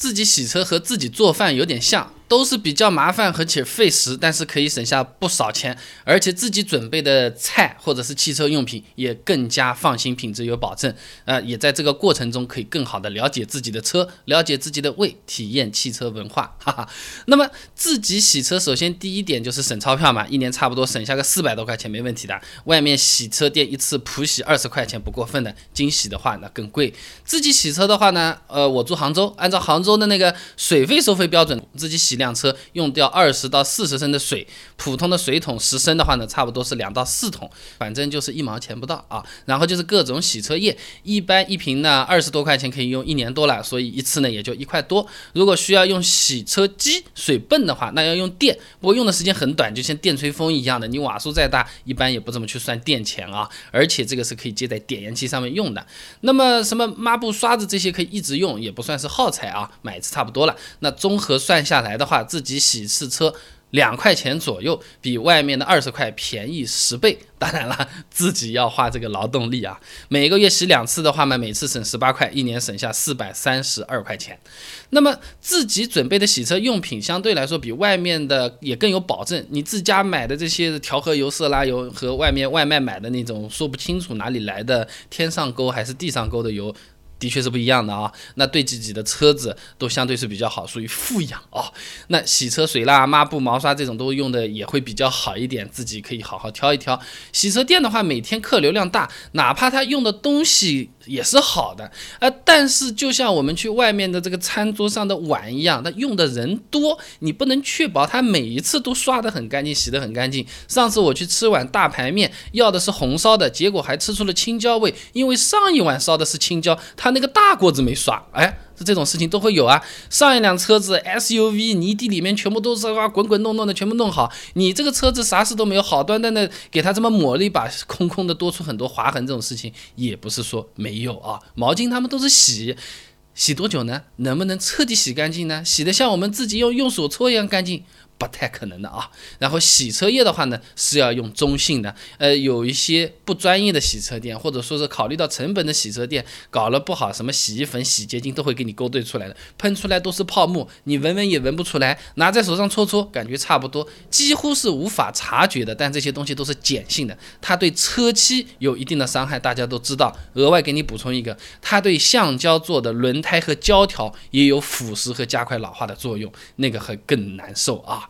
自己洗车和自己做饭有点像。都是比较麻烦而且费时，但是可以省下不少钱，而且自己准备的菜或者是汽车用品也更加放心，品质有保证。呃，也在这个过程中可以更好的了解自己的车，了解自己的胃，体验汽车文化。哈哈。那么自己洗车，首先第一点就是省钞票嘛，一年差不多省下个四百多块钱没问题的。外面洗车店一次普洗二十块钱不过分的，精洗的话那更贵。自己洗车的话呢，呃，我住杭州，按照杭州的那个水费收费标准，自己洗。辆车用掉二十到四十升的水，普通的水桶十升的话呢，差不多是两到四桶，反正就是一毛钱不到啊。然后就是各种洗车液，一般一瓶呢二十多块钱可以用一年多了，所以一次呢也就一块多。如果需要用洗车机水泵的话，那要用电，不过用的时间很短，就像电吹风一样的。你瓦数再大，一般也不怎么去算电钱啊。而且这个是可以接在点烟器上面用的。那么什么抹布、刷子这些可以一直用，也不算是耗材啊，买一次差不多了。那综合算下来的。话自己洗一次车两块钱左右，比外面的二十块便宜十倍。当然了，自己要花这个劳动力啊。每个月洗两次的话嘛，每次省十八块，一年省下四百三十二块钱。那么自己准备的洗车用品相对来说比外面的也更有保证。你自家买的这些调和油、色拉油和外面外卖买的那种说不清楚哪里来的天上沟还是地上沟的油。的确是不一样的啊，那对自己的车子都相对是比较好，属于富养啊。那洗车水蜡、抹布、毛刷这种都用的也会比较好一点，自己可以好好挑一挑。洗车店的话，每天客流量大，哪怕他用的东西。也是好的，呃，但是就像我们去外面的这个餐桌上的碗一样，那用的人多，你不能确保它每一次都刷得很干净，洗得很干净。上次我去吃碗大排面，要的是红烧的，结果还吃出了青椒味，因为上一碗烧的是青椒，他那个大锅子没刷，哎。这种事情都会有啊！上一辆车子 SUV 泥地里面全部都是哇滚滚弄弄的，全部弄好。你这个车子啥事都没有，好端端的给它这么抹了一把，空空的多出很多划痕，这种事情也不是说没有啊。毛巾他们都是洗，洗多久呢？能不能彻底洗干净呢？洗的像我们自己用用手搓一样干净？不太可能的啊，然后洗车液的话呢是要用中性的，呃，有一些不专业的洗车店或者说是考虑到成本的洗车店搞了不好，什么洗衣粉、洗洁精都会给你勾兑出来的，喷出来都是泡沫，你闻闻也闻不出来，拿在手上搓搓感觉差不多，几乎是无法察觉的。但这些东西都是碱性的，它对车漆有一定的伤害，大家都知道。额外给你补充一个，它对橡胶做的轮胎和胶条也有腐蚀和加快老化的作用，那个会更难受啊。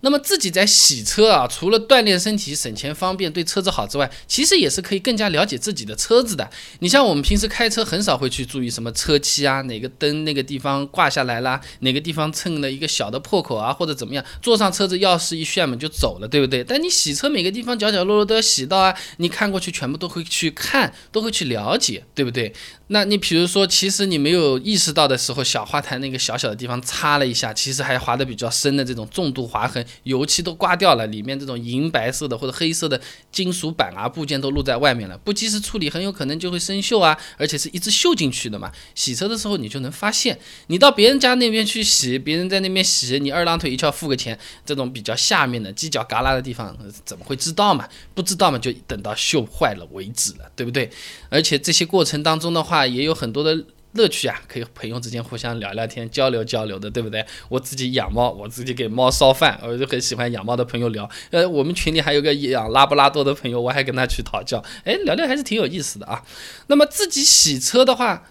那么自己在洗车啊，除了锻炼身体、省钱方便、对车子好之外，其实也是可以更加了解自己的车子的。你像我们平时开车很少会去注意什么车漆啊，哪个灯那个地方挂下来啦，哪个地方蹭了一个小的破口啊，或者怎么样，坐上车子钥匙一炫嘛就走了，对不对？但你洗车每个地方角角落落都要洗到啊，你看过去全部都会去看，都会去了解，对不对？那你比如说，其实你没有意识到的时候，小花坛那个小小的地方擦了一下，其实还划得比较深的这种重度划痕，油漆都刮掉了，里面这种银白色的或者黑色的金属板啊部件都露在外面了，不及时处理，很有可能就会生锈啊，而且是一直锈进去的嘛。洗车的时候你就能发现，你到别人家那边去洗，别人在那边洗，你二郎腿一翘付个钱，这种比较下面的犄角旮旯的地方怎么会知道嘛？不知道嘛，就等到锈坏了为止了，对不对？而且这些过程当中的话。也有很多的乐趣啊，可以朋友之间互相聊聊天、交流交流的，对不对？我自己养猫，我自己给猫烧饭，我就很喜欢养猫的朋友聊。呃，我们群里还有个养拉布拉多的朋友，我还跟他去讨教，哎，聊聊还是挺有意思的啊。那么自己洗车的话。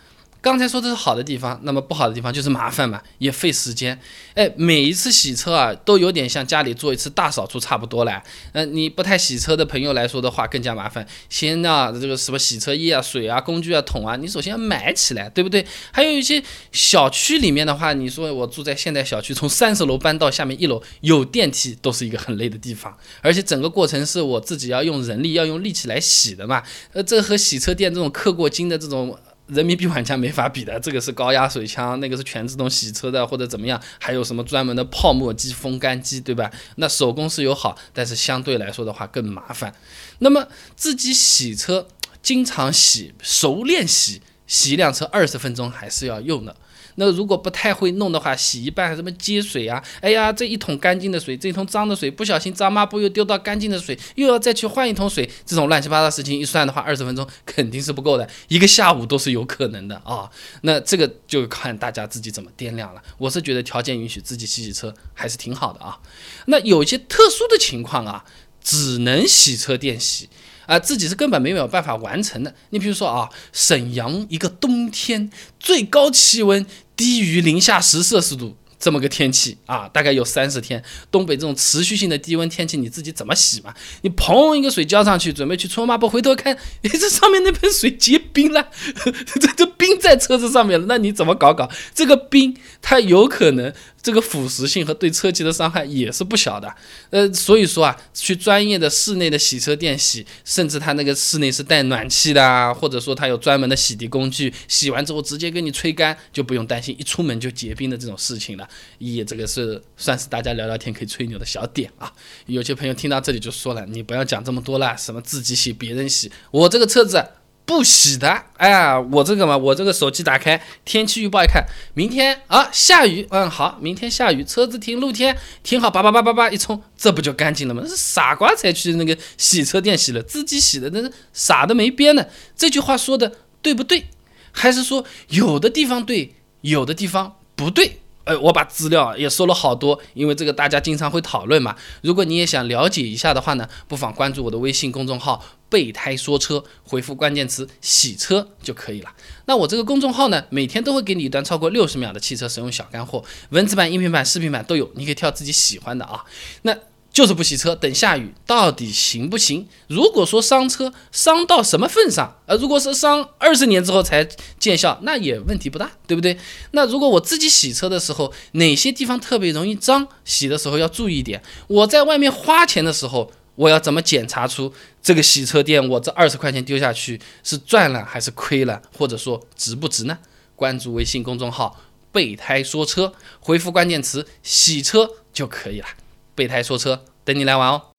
刚才说的是好的地方，那么不好的地方就是麻烦嘛，也费时间。哎，每一次洗车啊，都有点像家里做一次大扫除差不多了。嗯，你不太洗车的朋友来说的话，更加麻烦。先呢，这个什么洗车液啊、水啊、工具啊、桶啊，你首先要买起来，对不对？还有一些小区里面的话，你说我住在现代小区，从三十楼搬到下面一楼有电梯，都是一个很累的地方。而且整个过程是我自己要用人力、要用力气来洗的嘛。呃，这和洗车店这种氪过金的这种。人民币玩家没法比的，这个是高压水枪，那个是全自动洗车的，或者怎么样，还有什么专门的泡沫机、风干机，对吧？那手工是有好，但是相对来说的话更麻烦。那么自己洗车，经常洗、熟练洗，洗一辆车二十分钟还是要用的。那如果不太会弄的话，洗一半什么接水啊，哎呀，这一桶干净的水，这一桶脏的水，不小心脏抹布又丢到干净的水，又要再去换一桶水，这种乱七八糟事情一算的话，二十分钟肯定是不够的，一个下午都是有可能的啊。那这个就看大家自己怎么掂量了。我是觉得条件允许自己洗洗车还是挺好的啊。那有一些特殊的情况啊，只能洗车店洗。啊，自己是根本没有办法完成的。你比如说啊，沈阳一个冬天最高气温低于零下十摄氏度。这么个天气啊，大概有三十天。东北这种持续性的低温天气，你自己怎么洗嘛？你砰一个水浇上去，准备去搓抹布，回头看，哎，这上面那盆水结冰了，这这冰在车子上面了，那你怎么搞搞？这个冰它有可能这个腐蚀性和对车漆的伤害也是不小的。呃，所以说啊，去专业的室内的洗车店洗，甚至它那个室内是带暖气的啊，或者说它有专门的洗涤工具，洗完之后直接给你吹干，就不用担心一出门就结冰的这种事情了。一，这个是算是大家聊聊天可以吹牛的小点啊。有些朋友听到这里就说了，你不要讲这么多了，什么自己洗、别人洗，我这个车子不洗的。哎，我这个嘛，我这个手机打开天气预报一看，明天啊下雨，嗯好，明天下雨，车子停露天，停好，叭叭叭叭叭一冲，这不就干净了吗？傻瓜才去那个洗车店洗了，自己洗的那是傻的没边呢。这句话说的对不对？还是说有的地方对，有的地方不对？呃，我把资料也收了好多，因为这个大家经常会讨论嘛。如果你也想了解一下的话呢，不妨关注我的微信公众号“备胎说车”，回复关键词“洗车”就可以了。那我这个公众号呢，每天都会给你一段超过六十秒的汽车使用小干货，文字版、音频版、视频版都有，你可以挑自己喜欢的啊。那。就是不洗车，等下雨到底行不行？如果说伤车伤到什么份上，呃，如果是伤二十年之后才见效，那也问题不大，对不对？那如果我自己洗车的时候，哪些地方特别容易脏，洗的时候要注意一点。我在外面花钱的时候，我要怎么检查出这个洗车店我这二十块钱丢下去是赚了还是亏了，或者说值不值呢？关注微信公众号“备胎说车”，回复关键词“洗车”就可以了。备胎说车，等你来玩哦。